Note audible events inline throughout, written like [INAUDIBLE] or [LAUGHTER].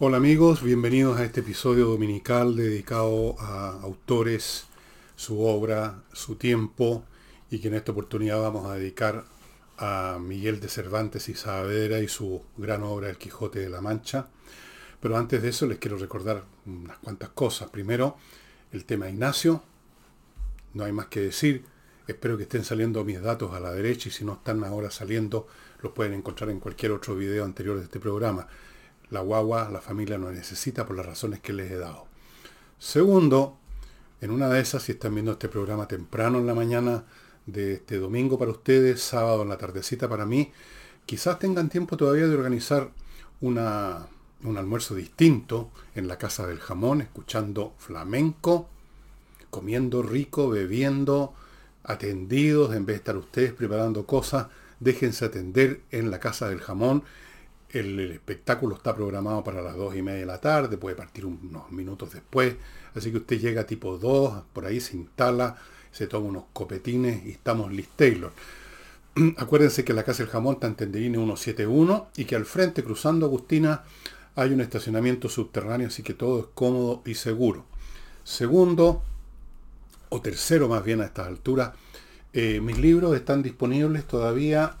Hola amigos, bienvenidos a este episodio dominical dedicado a autores, su obra, su tiempo y que en esta oportunidad vamos a dedicar a Miguel de Cervantes y Saavedra y su gran obra El Quijote de la Mancha. Pero antes de eso les quiero recordar unas cuantas cosas. Primero, el tema Ignacio. No hay más que decir. Espero que estén saliendo mis datos a la derecha y si no están ahora saliendo, los pueden encontrar en cualquier otro video anterior de este programa la guagua, la familia no necesita por las razones que les he dado. Segundo, en una de esas, si están viendo este programa temprano en la mañana de este domingo para ustedes, sábado en la tardecita para mí, quizás tengan tiempo todavía de organizar una, un almuerzo distinto en la casa del jamón, escuchando flamenco, comiendo rico, bebiendo, atendidos, en vez de estar ustedes preparando cosas, déjense atender en la casa del jamón el, espectáculo está programado para las dos y media de la tarde, puede partir unos minutos después. Así que usted llega tipo 2, por ahí se instala, se toma unos copetines y estamos Liz Taylor. [CLEARS THROAT] Acuérdense que la Casa del Jamón está en Tenderine 171 y que al frente, cruzando Agustina, hay un estacionamiento subterráneo, así que todo es cómodo y seguro. Segundo, o tercero más bien a estas alturas, eh, mis libros están disponibles todavía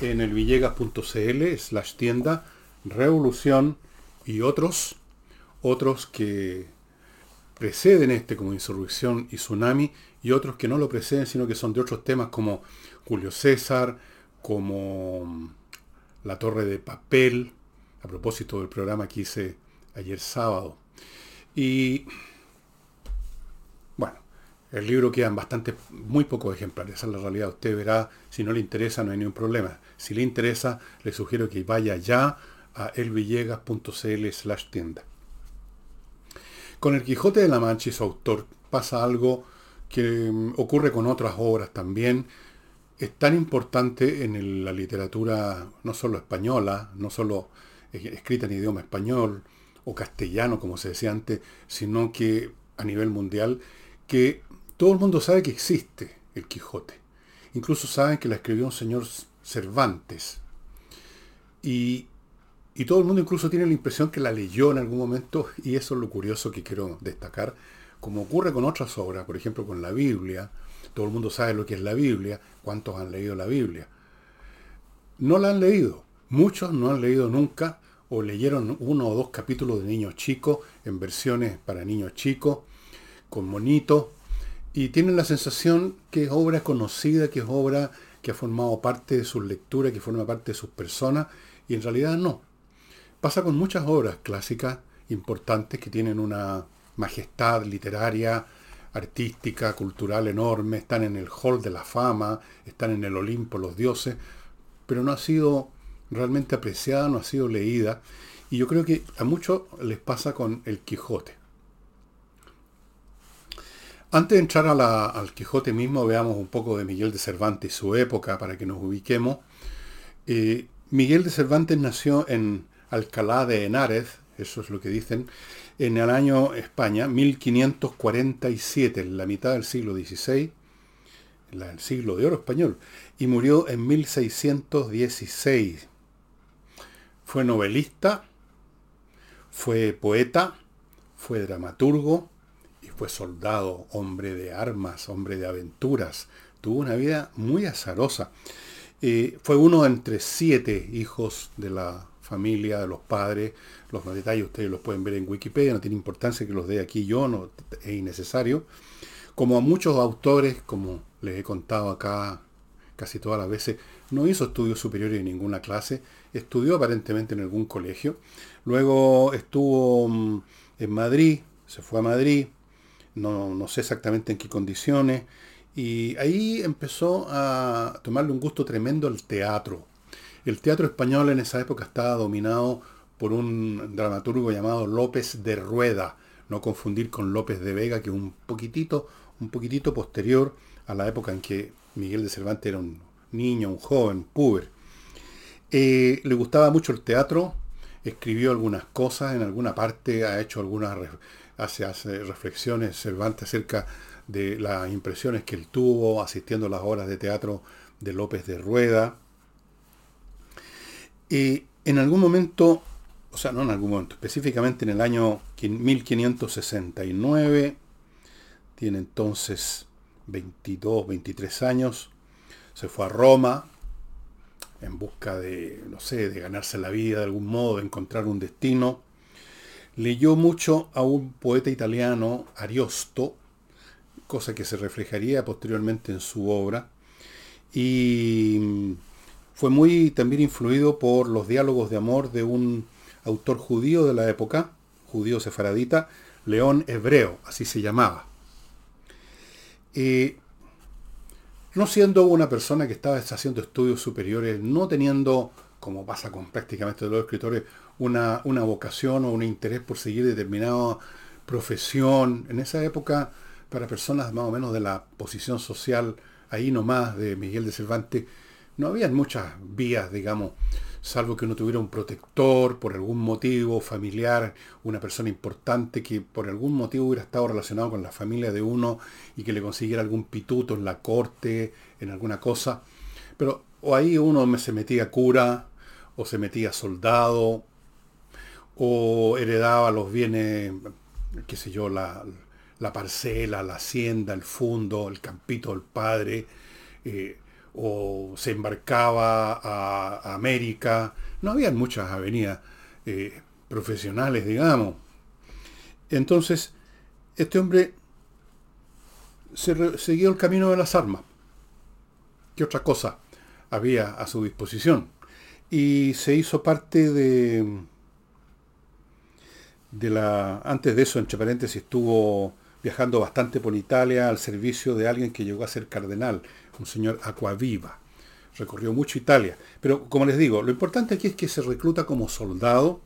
en el villegas.cl slash tienda Revolución y otros, otros que preceden este como Insurrección y Tsunami y otros que no lo preceden sino que son de otros temas como Julio César, como mm, La Torre de Papel, a propósito del programa que hice ayer sábado. Y el libro quedan bastante, muy pocos ejemplares, esa es la realidad. Usted verá, si no le interesa no hay ningún problema. Si le interesa, le sugiero que vaya ya a elvillegas.cl slash tienda. Con el Quijote de la Mancha y su autor pasa algo que mm, ocurre con otras obras también. Es tan importante en la literatura no solo española, no solo escrita en idioma español o castellano, como se decía antes, sino que a nivel mundial, que todo el mundo sabe que existe el Quijote. Incluso saben que la escribió un señor Cervantes. Y, todo el mundo incluso tiene la impresión que la leyó en algún momento, y eso es lo curioso que quiero destacar, como ocurre con otras obras, por ejemplo con la Biblia, todo el mundo sabe lo que es la Biblia, cuántos han leído la Biblia. No la han leído, muchos no han leído nunca, o leyeron uno o dos capítulos de niños chicos, en versiones para niños chicos, con monitos, y tienen la sensación que es obra conocida, que es obra que ha formado parte de sus lecturas, que forma parte de sus personas, y en realidad no. Pasa con muchas obras clásicas importantes que tienen una majestad literaria, artística, cultural enorme, están en el hall de la fama, están en el Olimpo los dioses, pero no ha sido realmente apreciada, no ha sido leída, y yo creo que a muchos les pasa con el Quijote. Antes de entrar al Quijote mismo, veamos un poco de Miguel de Cervantes su época para que nos ubiquemos. Eh, Miguel de Cervantes nació en Alcalá de Henares, eso es lo que dicen, en el año España, 1547, en la mitad del siglo XVI, en el siglo de oro español, y murió en 1616. Fue novelista, fue poeta, fue dramaturgo, fue soldado, hombre de armas, hombre de aventuras. Tuvo una vida muy azarosa. Eh, fue uno entre siete hijos de la familia, de los padres. Los detalles ustedes los pueden ver en Wikipedia, no tiene importancia que los dé aquí yo, no es innecesario. Como a muchos autores, como les he contado acá casi todas las veces, no hizo estudios superiores en ninguna clase, estudió aparentemente en algún colegio. Luego estuvo mm, en Madrid, se fue a Madrid, no, sé exactamente en qué condiciones, y ahí empezó a tomarle un gusto tremendo al teatro. El teatro español en esa época estaba dominado por un dramaturgo llamado López de Rueda, no confundir con López de Vega, que un poquitito, un poquitito posterior a la época en que Miguel de Cervantes era un niño, un joven, puber. Eh, le gustaba mucho el teatro, escribió algunas cosas, en alguna parte ha hecho algunas hace, reflexiones Cervantes acerca de las impresiones que él tuvo asistiendo a las obras de teatro de López de Rueda. Y en algún momento o sea, no en algún momento, específicamente en el año 1569, tiene entonces 22, 23 años, se fue a Roma en busca de, no sé, de ganarse la vida de algún modo, de encontrar un destino. Leyó mucho a un poeta italiano, Ariosto, cosa que se reflejaría posteriormente en su obra, y fue muy también influido por los diálogos de amor de un autor judío de la época, judío sefaradita, León Hebreo, así se llamaba. Eh, no siendo una persona que estaba haciendo estudios superiores, no teniendo, como pasa con prácticamente todos los escritores, una, una vocación o un interés por seguir determinada profesión, en esa época, para personas más o menos de la posición social, ahí nomás de Miguel de Cervantes, no habían muchas vías, digamos, salvo que uno tuviera un protector por algún motivo familiar, una persona importante que por algún motivo hubiera estado relacionado con la familia de uno y que le consiguiera algún pituto en la corte, en alguna cosa. Pero o ahí uno se metía cura, o se metía soldado, o heredaba los bienes, qué sé yo, la, parcela, la hacienda, el fondo, el campito del padre. Eh, o se embarcaba a, América. No había muchas avenidas eh, profesionales, digamos. Entonces, este hombre se siguió el camino de las armas. ¿Qué otra cosa había a su disposición? Y se hizo parte de, de la... Antes de eso, entre paréntesis, estuvo viajando bastante por Italia al servicio de alguien que llegó a ser cardenal, un señor Aquaviva. Recorrió mucho Italia. Pero como les digo, lo importante aquí es que se recluta como soldado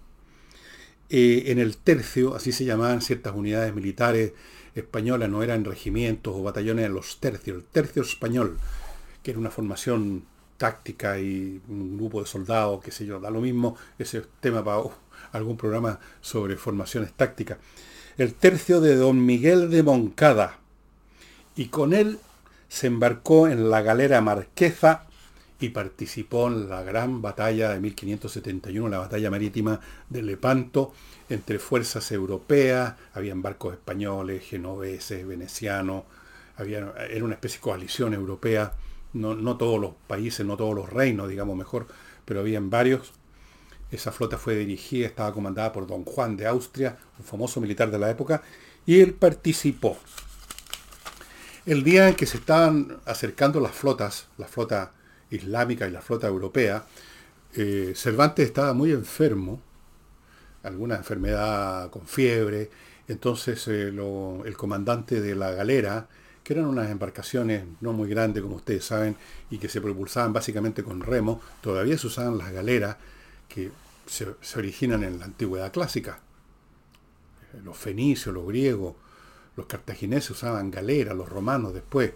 eh, en el tercio, así se llamaban ciertas unidades militares españolas, no eran regimientos o batallones, eran los tercios, el tercio español, que era una formación táctica y un grupo de soldados, qué sé yo, da lo mismo, ese tema para algún programa sobre formaciones tácticas. El tercio de don Miguel de Moncada, y con él se embarcó en la galera marquesa y participó en la gran batalla de 1571, la batalla marítima de Lepanto, entre fuerzas europeas, habían barcos españoles, genoveses, venecianos, había, era una especie de coalición europea, no, no todos los países, no todos los reinos, digamos mejor, pero habían varios. Esa flota fue dirigida, estaba comandada por don Juan de Austria, un famoso militar de la época, y él participó. El día en que se estaban acercando las flotas, la flota islámica y la flota europea, eh, Cervantes estaba muy enfermo, alguna enfermedad con fiebre, entonces eh, el comandante de la galera, que eran unas embarcaciones no muy grandes como ustedes saben y que se propulsaban básicamente con remo, todavía se usaban las galeras que se originan en la antigüedad clásica. Los fenicios, los griegos, los cartagineses usaban galeras, los romanos después,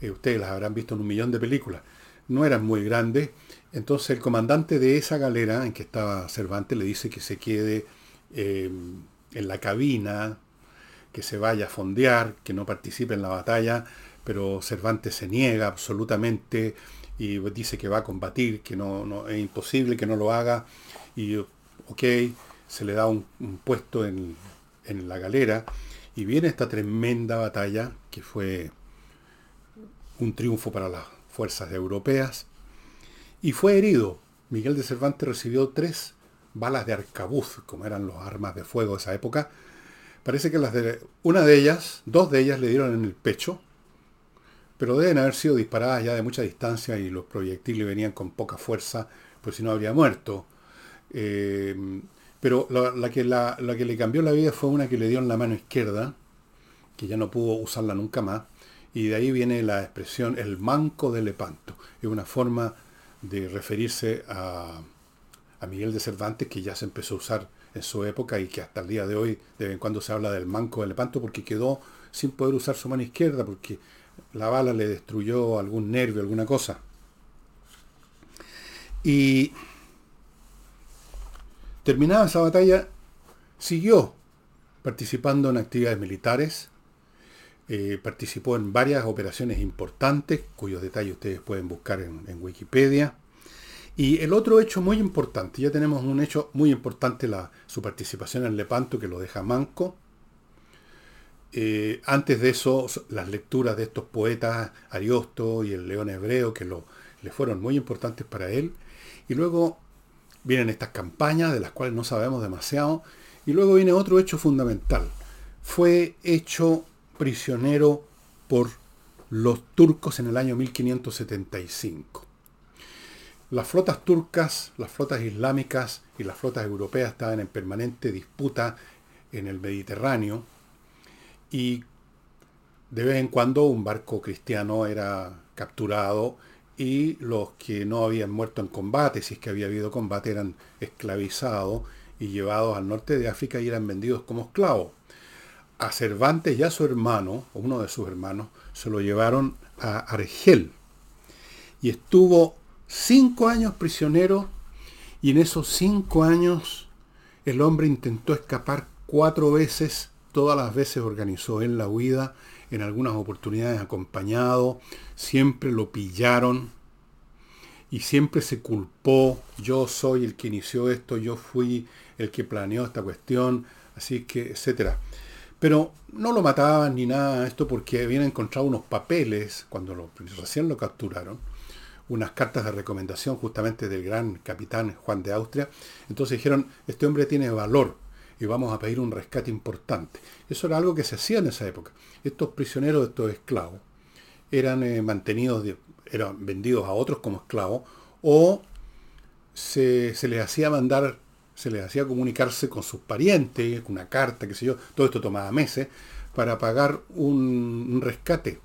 eh, ustedes las habrán visto en un millón de películas, no eran muy grandes. Entonces el comandante de esa galera en que estaba Cervantes le dice que se quede em, en la cabina, que se vaya a fondear, que no participe en la batalla, pero Cervantes se niega absolutamente y dice que va a combatir, que no, es imposible que no lo haga, y ok, se le da un, puesto en, en la galera, y viene esta tremenda batalla que fue un triunfo para las fuerzas europeas. Y fue herido. Miguel de Cervantes recibió tres balas de arcabuz, como eran los armas de fuego de esa época. Parece que las de, una de ellas, dos de ellas le dieron en el pecho, pero deben haber sido disparadas ya de mucha distancia y los proyectiles venían con poca fuerza, pues si no habría muerto. Eh, pero la, que le cambió la vida fue una que le dio en la mano izquierda, que ya no pudo usarla nunca más. Y de ahí viene la expresión el manco de Lepanto. Es una forma de referirse a, a Miguel de Cervantes que ya se empezó a usar en su época y que hasta el día de hoy de vez en cuando se habla del manco de Lepanto porque quedó sin poder usar su mano izquierda porque la bala le destruyó algún nervio, alguna cosa. Y Terminada esa batalla, siguió participando en actividades militares, eh, participó en varias operaciones importantes, cuyos detalles ustedes pueden buscar en, Wikipedia, Y el otro hecho muy importante, ya tenemos un hecho muy importante, la, su participación en Lepanto, que lo deja manco. Eh, antes de eso, las lecturas de estos poetas, Ariosto y el León Hebreo, que le fueron muy importantes para él. Y luego vienen estas campañas, de las cuales no sabemos demasiado. Y luego viene otro hecho fundamental. Fue hecho prisionero por los turcos en el año 1575. Las flotas turcas, las flotas islámicas y las flotas europeas estaban en permanente disputa en el Mediterráneo y de vez en cuando un barco cristiano era capturado y los que no habían muerto en combate, si es que había habido combate, eran esclavizados y llevados al norte de África y eran vendidos como esclavos. A Cervantes y a su hermano, o uno de sus hermanos, se lo llevaron a Argel y estuvo cinco años prisionero y en esos cinco años el hombre intentó escapar cuatro veces, todas las veces organizó en la huida, en algunas oportunidades acompañado, siempre lo pillaron y siempre se culpó, yo soy el que inició esto, yo fui el que planeó esta cuestión, así que, etcétera. Pero no lo mataban ni nada esto porque habían encontrado unos papeles cuando lo, recién lo capturaron unas cartas de recomendación justamente del gran capitán Juan de Austria. Entonces dijeron, este hombre tiene valor y vamos a pedir un rescate importante. Eso era algo que se hacía en esa época. Estos prisioneros, estos esclavos, eran eh, mantenidos, eran vendidos a otros como esclavos o se, les hacía mandar, se les hacía comunicarse con sus parientes, una carta, qué sé yo, todo esto tomaba meses, para pagar un rescate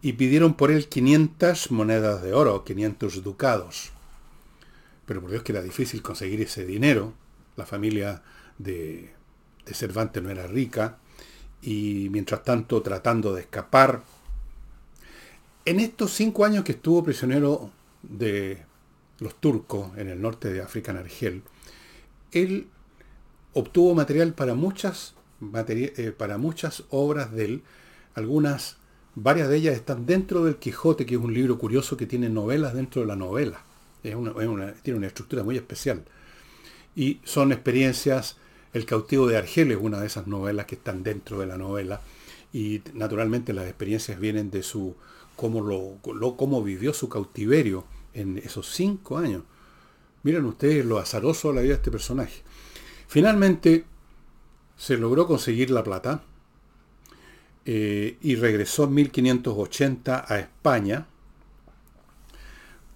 y pidieron por él 500 monedas de oro, 500 ducados. Pero por Dios que era difícil conseguir ese dinero. La familia de, Cervantes no era rica y mientras tanto tratando de escapar. En estos cinco años que estuvo prisionero de los turcos en el norte de África, en Argel, él obtuvo material para muchas, eh, para muchas obras de él, algunas Varias de ellas están dentro del Quijote, que es un libro curioso que tiene novelas dentro de la novela. Tiene una estructura muy especial. Y son experiencias, El cautivo de Argel es una de esas novelas que están dentro de la novela. Y naturalmente las experiencias vienen de su cómo, lo, cómo vivió su cautiverio en esos cinco años. Miren ustedes lo azaroso de la vida de este personaje. Finalmente se logró conseguir la plata eh, y regresó en 1580 a España.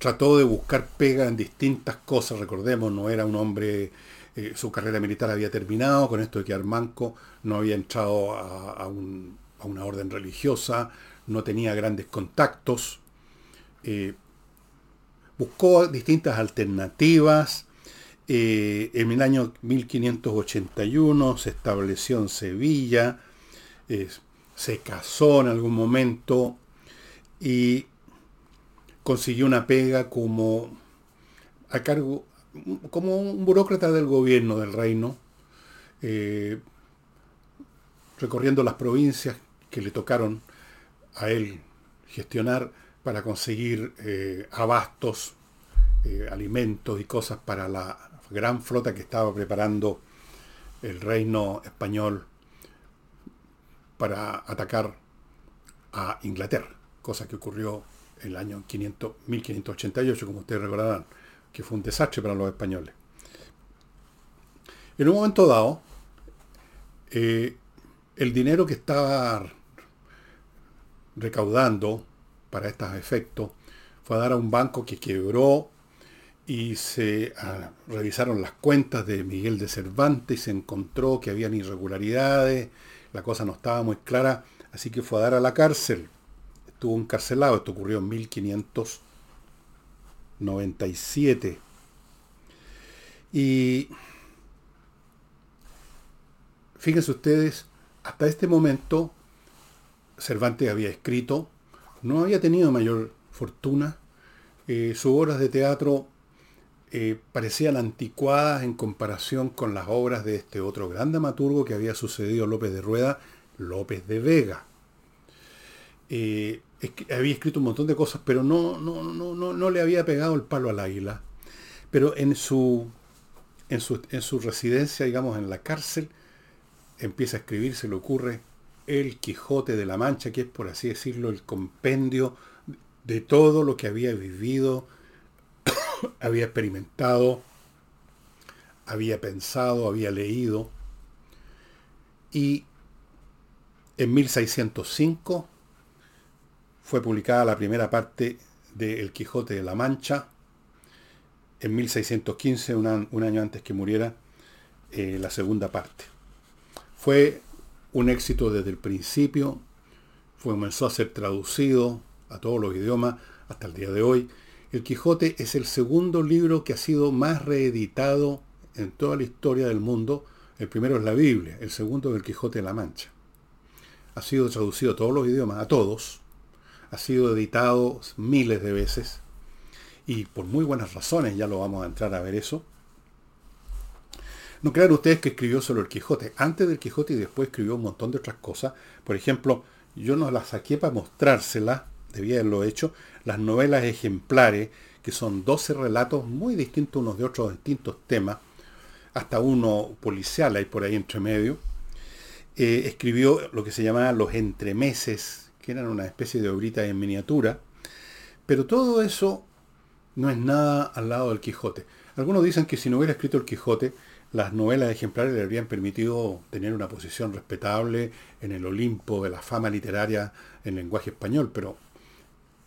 Trató de buscar pega en distintas cosas, recordemos, no era un hombre, eh, su carrera militar había terminado, con esto de que Armanco no había entrado a, una orden religiosa, no tenía grandes contactos. Eh, buscó distintas alternativas. en el año 1581 se estableció en Sevilla se casó en algún momento y consiguió una pega como a cargo, como un burócrata del gobierno del reino, eh, recorriendo las provincias que le tocaron a él gestionar para conseguir eh, abastos, eh, alimentos y cosas para la gran flota que estaba preparando el reino español para atacar a Inglaterra, cosa que ocurrió el año 500, 1588, como ustedes recordarán, que fue un desastre para los españoles. En un momento dado, eh, el dinero que estaba recaudando para estos efectos fue a dar a un banco que quebró y se ah, revisaron las cuentas de Miguel de Cervantes y se encontró que habían irregularidades la cosa no estaba muy clara, así que fue a dar a la cárcel. Estuvo encarcelado, esto ocurrió en 1597. Y fíjense ustedes, hasta este momento Cervantes había escrito, no había tenido mayor fortuna, eh, sus obras de teatro eh, parecían anticuadas en comparación con las obras de este otro gran dramaturgo que había sucedido López de Rueda, López de Vega. Eh, había escrito un montón de cosas, pero no, no, no, no, no le había pegado el palo al águila. Pero en su, en su, en su residencia, digamos, en la cárcel, empieza a escribir, se le ocurre el Quijote de la Mancha, que es, por así decirlo, el compendio de todo lo que había vivido, [COUGHS] había experimentado, había pensado, había leído. Y en 1605 fue publicada la primera parte de El Quijote de la Mancha. En 1615, un, año antes que muriera, eh, la segunda parte. Fue un éxito desde el principio, comenzó a ser traducido a todos los idiomas hasta el día de hoy. El Quijote es el segundo libro que ha sido más reeditado en toda la historia del mundo. El primero es la Biblia, el segundo es el Quijote de la Mancha. Ha sido traducido a todos los idiomas, a todos. Ha sido editado miles de veces. Y por muy buenas razones, ya lo vamos a entrar a ver eso. No crean ustedes que escribió solo el Quijote. Antes del Quijote y después escribió un montón de otras cosas. Por ejemplo, yo no las saqué para mostrárselas, debía haberlo hecho, las novelas ejemplares, que son 12 relatos muy distintos unos de otros distintos temas, hasta uno policial hay por ahí entre medio. Eh, escribió lo que se llamaba los entremeses, que eran una especie de obrita en miniatura. Pero todo eso no es nada al lado del Quijote. Algunos dicen que si no hubiera escrito el Quijote, las novelas ejemplares le habrían permitido tener una posición respetable en el Olimpo de la fama literaria en lenguaje español, pero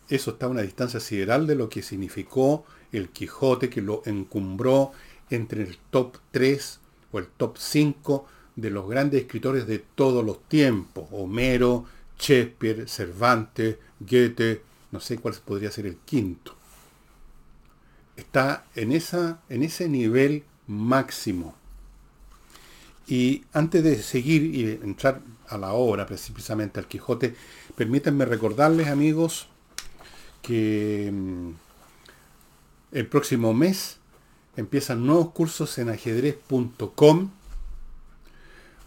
eso está a una distancia sideral de lo que significó el Quijote, que lo encumbró entre el top 3 o el top 5 de los grandes escritores de todos los tiempos. Homero, Shakespeare, Cervantes, Goethe, no sé cuál podría ser el quinto. Está en, esa, en ese nivel máximo. Y antes de seguir y entrar a la obra, precisamente al Quijote, permítanme recordarles, amigos, que mm, el próximo mes empiezan nuevos cursos en ajedrez.com.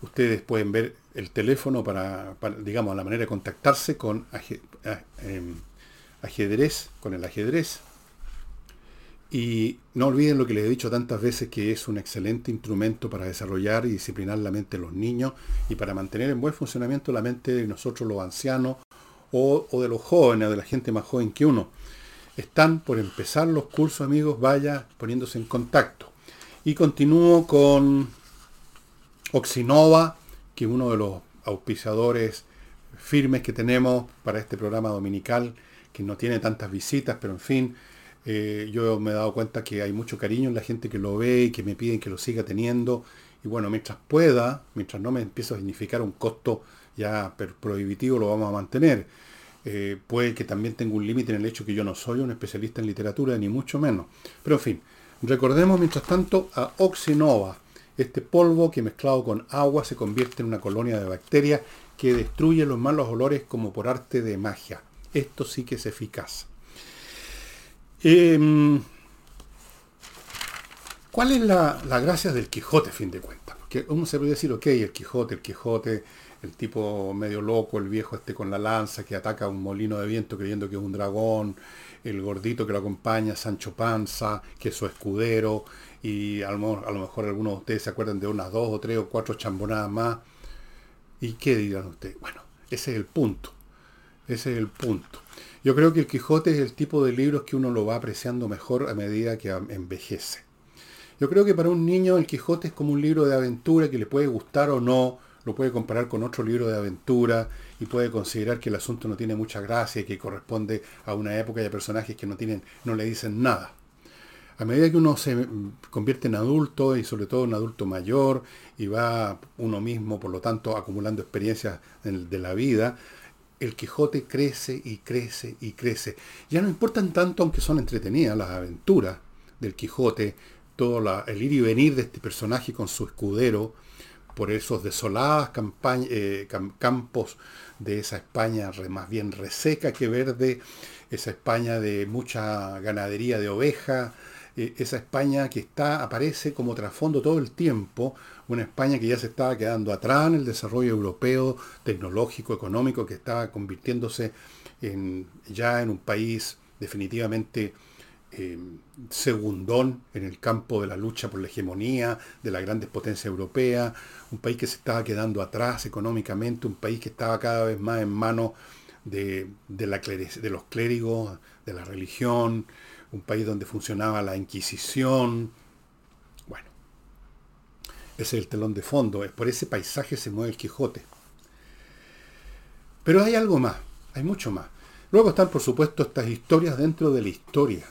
Ustedes pueden ver el teléfono para, digamos, la manera de contactarse con em, ajedrez, con el ajedrez. Y no olviden lo que les he dicho tantas veces, que es un excelente instrumento para desarrollar y disciplinar la mente de los niños y para mantener en buen funcionamiento la mente de nosotros los ancianos o, de los jóvenes, de la gente más joven que uno. Están por empezar los cursos, amigos, vaya poniéndose en contacto. Y continúo con Oxinova, que uno de los auspiciadores firmes que tenemos para este programa dominical, que no tiene tantas visitas, pero en fin, eh, yo me he dado cuenta que hay mucho cariño en la gente que lo ve y que me piden que lo siga teniendo. Y bueno, mientras pueda, mientras no me empiece a significar un costo ya prohibitivo, lo vamos a mantener. Eh, puede que también tenga un límite en el hecho que yo no soy un especialista en literatura, ni mucho menos. Pero en fin, recordemos mientras tanto a Oxinova, este polvo que mezclado con agua se convierte en una colonia de bacterias que destruye los malos olores como por arte de magia. Esto sí que es eficaz. Em, ¿Cuál es la, gracia del Quijote, a fin de cuentas? Porque uno se puede decir, ok, el Quijote, el Quijote, el tipo medio loco, el viejo este con la lanza que ataca un molino de viento creyendo que es un dragón, el gordito que lo acompaña, Sancho Panza, que es su escudero, y a lo, mejor algunos de ustedes se acuerdan de unas dos o tres o cuatro chambonadas más. ¿Y qué dirán ustedes? Bueno, ese es el punto. Ese es el punto. Yo creo que el Quijote es el tipo de libros que uno lo va apreciando mejor a medida que envejece. Yo creo que para un niño el Quijote es como un libro de aventura que le puede gustar o no, lo puede comparar con otro libro de aventura y puede considerar que el asunto no tiene mucha gracia y que corresponde a una época y a personajes que no, tienen, no le dicen nada. A medida que uno se convierte en adulto y sobre todo en adulto mayor y va uno mismo, por lo tanto, acumulando experiencias de la vida, el Quijote crece y crece y crece. Ya no importan tanto, aunque son entretenidas, las aventuras del Quijote, todo el ir y venir de este personaje con su escudero por esos desolados eh, campos de esa España más bien reseca que verde, esa España de mucha ganadería de oveja eh, esa España que está, aparece como trasfondo todo el tiempo, una España que ya se estaba quedando atrás en el desarrollo europeo, tecnológico, económico, que estaba convirtiéndose en, ya en un país definitivamente eh, segundón en el campo de la lucha por la hegemonía de las grandes potencias europeas, un país que se estaba quedando atrás económicamente, un país que estaba cada vez más en manos de, los clérigos, de la religión, un país donde funcionaba la Inquisición. Bueno, ese es el telón de fondo, es por ese paisaje se mueve el Quijote. Pero hay algo más, hay mucho más. Luego están, por supuesto, estas historias dentro de la historia.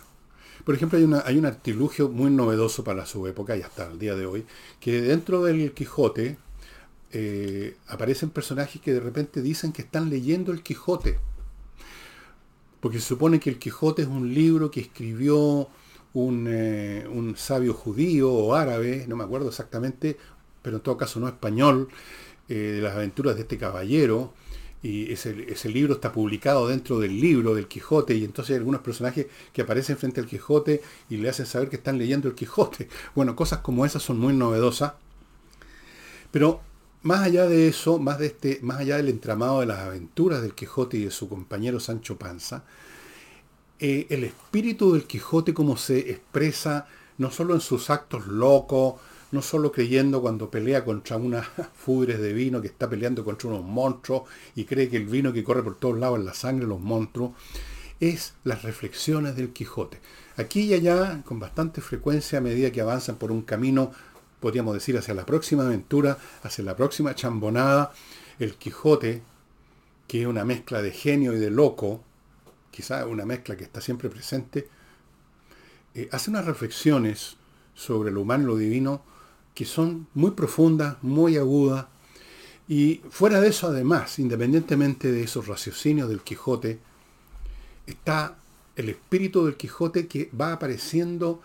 Por ejemplo, hay, una, hay un artilugio muy novedoso para su época y hasta el día de hoy, que dentro del Quijote eh, aparecen personajes que de repente dicen que están leyendo el Quijote. Porque se supone que el Quijote es un libro que escribió un, eh, un sabio judío o árabe, no me acuerdo exactamente, pero en todo caso no español, eh, de las aventuras de este caballero, y ese, libro está publicado dentro del libro del Quijote y entonces hay algunos personajes que aparecen frente al Quijote y le hacen saber que están leyendo el Quijote. [LAUGHS] Bueno, cosas como esas son muy novedosas. Pero más allá de eso, más, de este, más allá del entramado de las aventuras del Quijote y de su compañero Sancho Panza, eh, el espíritu del Quijote como se expresa no solo en sus actos locos, no solo creyendo cuando pelea contra unas [LAUGHS] fudres de vino que está peleando contra unos monstruos y cree que el vino que corre por todos lados es la sangre de los monstruos, es las reflexiones del Quijote. Aquí y allá, con bastante frecuencia, a medida que avanzan por un camino, podríamos decir, hacia la próxima aventura, hacia la próxima chambonada, el Quijote, que es una mezcla de genio y de loco, quizá una mezcla que está siempre presente, eh, hace unas reflexiones sobre lo humano y lo divino que son muy profundas, muy agudas, y fuera de eso además, independientemente de esos raciocinios del Quijote, está el espíritu del Quijote que va apareciendo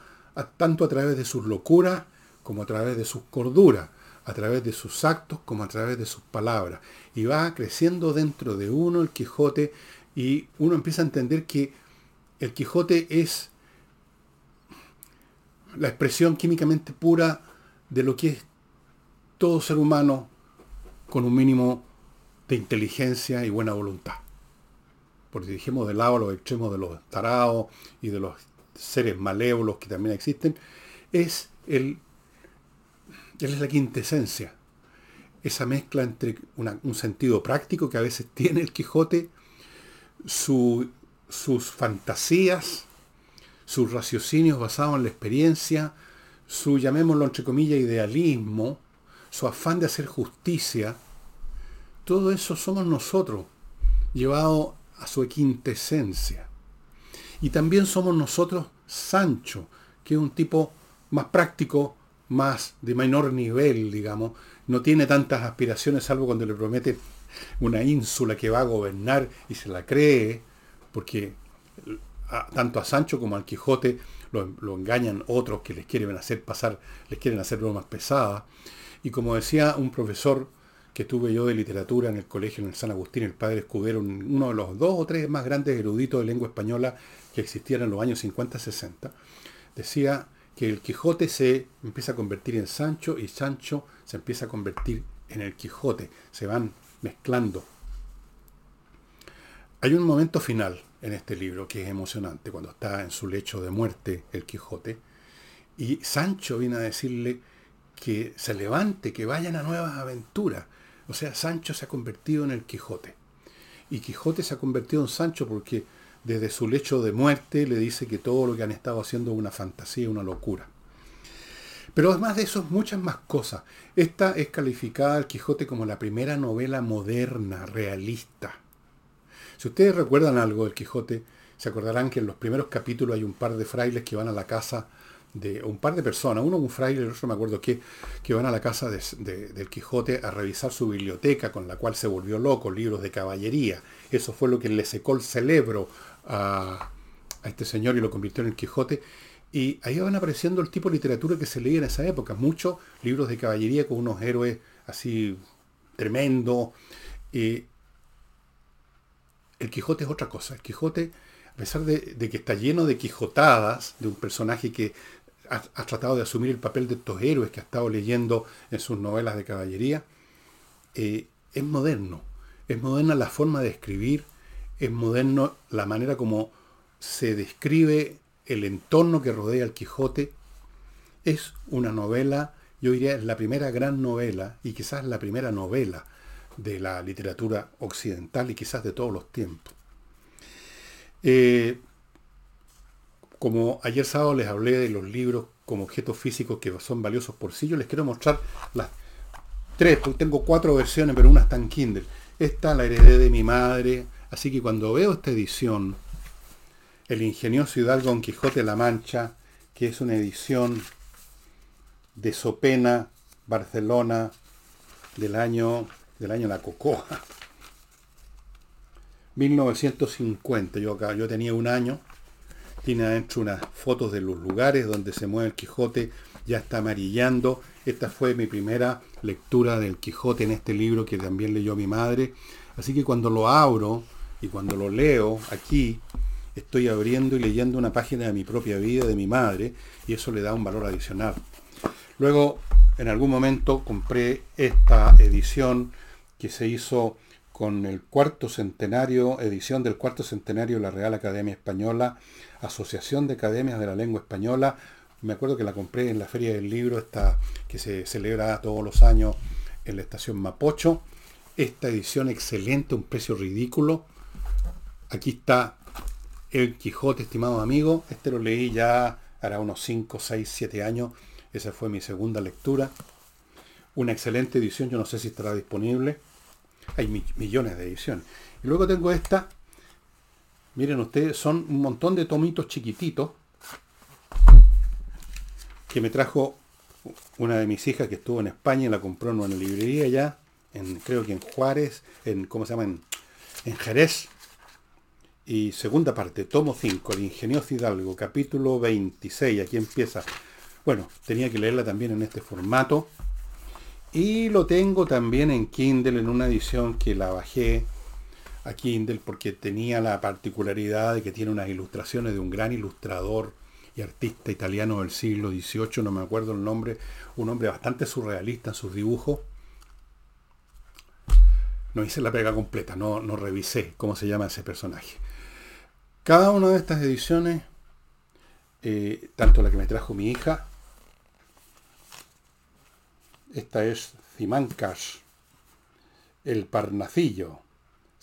tanto a través de sus locuras como a través de sus corduras, a través de sus actos como a través de sus palabras. Y va creciendo dentro de uno el Quijote y uno empieza a entender que el Quijote es la expresión químicamente pura de lo que es todo ser humano con un mínimo de inteligencia y buena voluntad. Porque dijimos de lado los extremos de los tarados y de los seres malévolos que también existen, es el es la quintesencia. Esa mezcla entre un sentido práctico que a veces [LAUGHS] tiene el Quijote, sus fantasías, sus raciocinios basados en la experiencia, su, llamémoslo entre comillas, idealismo, su afán de hacer justicia, todo eso somos nosotros, llevado a su quintesencia. Y también somos nosotros Sancho, que es un tipo más práctico, más de menor nivel, digamos, no tiene tantas aspiraciones, salvo cuando le promete una ínsula que va a gobernar y se la cree, porque tanto a Sancho como al Quijote lo, engañan otros que les quieren hacer pasar, les quieren hacer bromas pesadas. Y como decía un profesor que tuve yo de literatura en el colegio en el San Agustín, el padre Escudero, uno de los dos o tres más grandes eruditos de lengua española que existían en los años 50-60, decía que el Quijote se empieza a convertir en Sancho y Sancho se empieza a convertir en el Quijote, se van mezclando. Hay un momento final en este libro, que es emocionante, cuando está en su lecho de muerte el Quijote, y Sancho viene a decirle que se levante, que vayan a nuevas aventuras. O sea, Sancho se ha convertido en el Quijote. Y Quijote se ha convertido en Sancho porque desde su lecho de muerte le dice que todo lo que han estado haciendo es una fantasía, una locura. Pero además de eso, muchas más cosas. Esta es calificada el Quijote como la primera novela moderna, realista. Si ustedes recuerdan algo del Quijote, se acordarán que en los primeros capítulos hay un par de frailes que van a la casa de un par de personas, uno un fraile, el otro me acuerdo que, que van a la casa del Quijote a revisar su biblioteca con la cual se volvió loco, libros de caballería. Eso fue lo que le secó el cerebro a, este señor y lo convirtió en el Quijote. Y ahí van apareciendo el tipo de literatura que se leía en esa época. Muchos libros de caballería con unos héroes así tremendos. El Quijote es otra cosa. El Quijote a pesar de, que está lleno de quijotadas, de un personaje que ha, tratado de asumir el papel de estos héroes que ha estado leyendo en sus novelas de caballería, eh, es moderno. Es moderna la forma de escribir, es moderno la manera como se describe el entorno que rodea al Quijote. Es una novela, yo diría, es la primera gran novela y quizás la primera novela de la literatura occidental y quizás de todos los tiempos. Eh, como ayer sábado les hablé de los libros como objetos físicos que son valiosos por sí, yo les quiero mostrar las tres, tengo cuatro versiones, pero una está en Kindle. Esta la heredé de mi madre, así que cuando veo esta edición, El ingenioso Hidalgo Don Quijote de la Mancha, que es una edición de Sopena, Barcelona, del año, del año La Cocoa, 1950, yo yo tenía un año, tiene adentro unas fotos de los lugares donde se mueve el Quijote, ya está amarillando. Esta fue mi primera lectura del Quijote en este libro que también leyó mi madre. Así que cuando lo abro y cuando lo leo aquí, estoy abriendo y leyendo una página de mi propia vida, de mi madre, y eso le da un valor adicional. Luego, en algún momento compré esta edición que se hizo con el cuarto centenario, edición del cuarto centenario de la Real Academia Española, Asociación de Academias de la Lengua Española. Me acuerdo que la compré en la Feria del Libro, esta, que se celebra todos los años en la estación Mapocho. Esta edición excelente, un precio ridículo. Aquí está El Quijote, estimado amigo. Este lo leí ya hará unos 5, 6, 7 años. Esa fue mi segunda lectura. Una excelente edición, yo no sé si estará disponible hay millones de ediciones. Y luego tengo esta. Miren ustedes, son un montón de tomitos chiquititos que me trajo una de mis hijas que estuvo en España y la compró en una librería ya, en, creo que en Juárez, en, ¿cómo se llama? En, Jerez. Y segunda parte, tomo 5, El ingenioso Hidalgo, capítulo 26, aquí empieza. Bueno, tenía que leerla también en este formato. Y lo tengo también en Kindle, en una edición que la bajé a Kindle porque tenía la particularidad de que tiene unas ilustraciones de un gran ilustrador y artista italiano del siglo XVIII, no me acuerdo el nombre, un hombre bastante surrealista en sus dibujos. No hice la pega completa, no, no revisé cómo se llama ese personaje. Cada una de estas ediciones, eh, tanto la que me trajo mi hija, esta es Cimancas, El Parnacillo,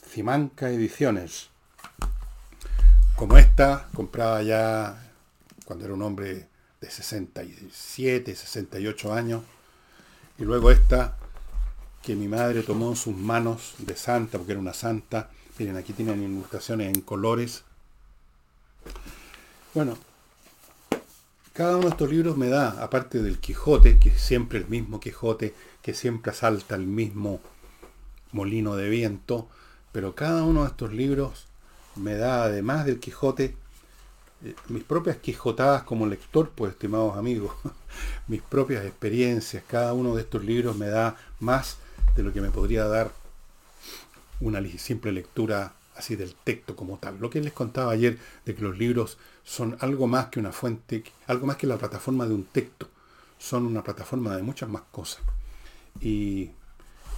Cimanca Ediciones. Como esta, comprada ya cuando era un hombre de 67, 68 años. Y luego esta que mi madre tomó en sus manos de santa, porque era una santa. Miren, aquí tienen ilustraciones en colores. Bueno, cada uno de estos libros me da, aparte del Quijote, que es siempre el mismo Quijote, que siempre asalta el mismo molino de viento, pero cada uno de estos libros me da, además del Quijote, eh, mis propias quijotadas como lector, pues estimados amigos, [LAUGHS] mis propias experiencias, cada uno de estos libros me da más de lo que me podría dar una simple lectura así del texto como tal. Lo que les contaba ayer de que los libros son algo más que una fuente, algo más que la plataforma de un texto. Son una plataforma de muchas más cosas. Y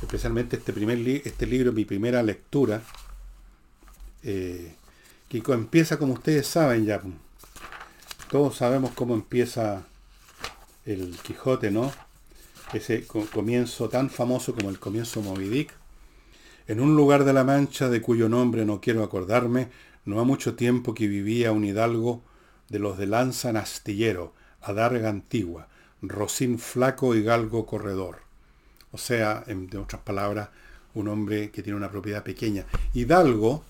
especialmente este, primer este libro, mi primera lectura, eh, que empieza como ustedes saben ya. Todos sabemos cómo empieza el Quijote, ¿no? Ese comienzo tan famoso como el comienzo Moby en un lugar de la Mancha de cuyo nombre no quiero acordarme, no ha mucho tiempo que vivía un hidalgo de los de lanza en astillero, adarga antigua, rocín flaco y galgo corredor. O sea, en de otras palabras, un hombre que tiene una propiedad pequeña. Hidalgo,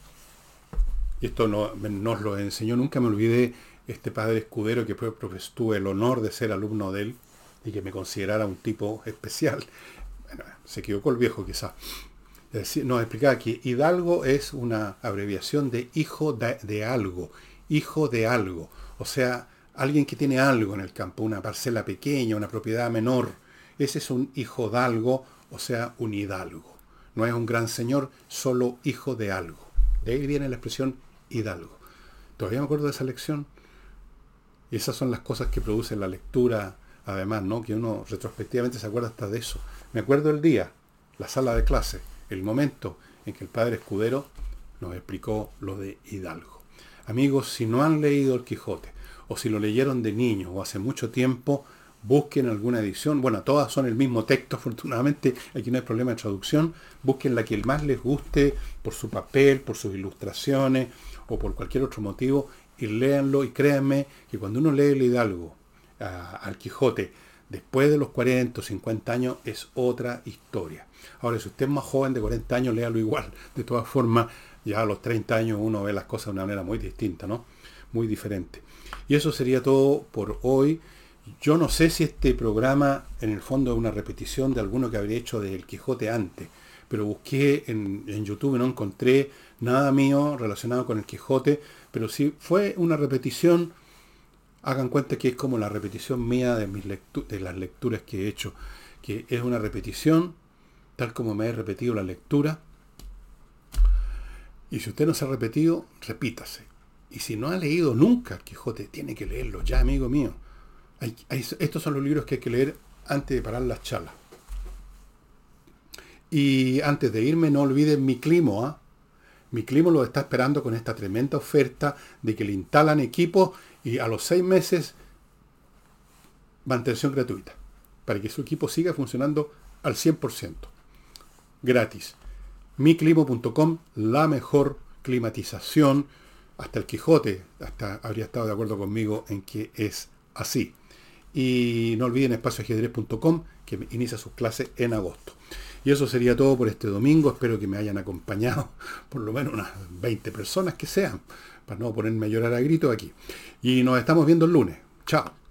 y esto no, nos lo enseñó, nunca me olvidé este padre escudero que fue, tuve el honor de ser alumno de él y que me considerara un tipo especial. Bueno, se equivocó el viejo nos explicaba que Hidalgo es una abreviación de hijo de, algo, hijo de algo. O sea, alguien que tiene algo en el campo, una parcela pequeña, una propiedad menor. Ese es un hijo de algo, o sea, un hidalgo. No es un gran señor, solo hijo de algo. De ahí viene la expresión hidalgo. Todavía me acuerdo de esa lección. Y esas son las cosas que produce la lectura, además, ¿no? Que uno retrospectivamente se acuerda hasta de eso. Me acuerdo el día, la sala de clase, el momento en que el padre Escudero nos explicó lo de Hidalgo. Amigos, si no han leído El Quijote, o si lo leyeron de niños o hace mucho tiempo, busquen alguna edición. Bueno, todas son el mismo texto, [LAUGHS] afortunadamente, aquí no hay problema de traducción. Busquen la que más les guste por su papel, por sus ilustraciones o por cualquier otro motivo y léanlo y créanme que cuando uno lee el Hidalgo al Quijote después de los 40 o 50 años es otra historia. Ahora, si usted es más joven de 40 años, léalo igual. De todas formas, ya a los 30 años uno ve las cosas de una manera muy distinta, ¿no? Muy diferente. Y eso sería todo por hoy. Yo no sé si este programa en el fondo es una repetición de alguno que habría hecho del Quijote antes, pero busqué en, en YouTube y no encontré nada mío relacionado con el Quijote, pero si fue una repetición, hagan cuenta que es como la repetición mía de, mis de las lecturas que he hecho, que es una repetición, tal como me he repetido la lectura. Y si usted no se ha repetido, repítase. Y si no ha leído nunca Quijote, tiene que leerlo ya, amigo mío. estos son los libros que hay que leer antes de parar las charlas. Y antes de irme, no olviden mi clima. ¿ah? Mi clima lo está esperando con esta tremenda oferta de que le instalan equipos y a los seis meses mantención gratuita. Para que su equipo siga funcionando al 100%. Gratis. miclimo.com, la mejor climatización. Hasta el Quijote hasta habría estado de acuerdo conmigo en que es así. Y no olviden espacioajedrez.com que inicia sus clases en agosto. Y eso sería todo por este domingo. Espero que me hayan acompañado [LAUGHS] por lo menos unas 20 personas que sean, para no ponerme a llorar a grito aquí. Y nos estamos viendo el lunes. Chao.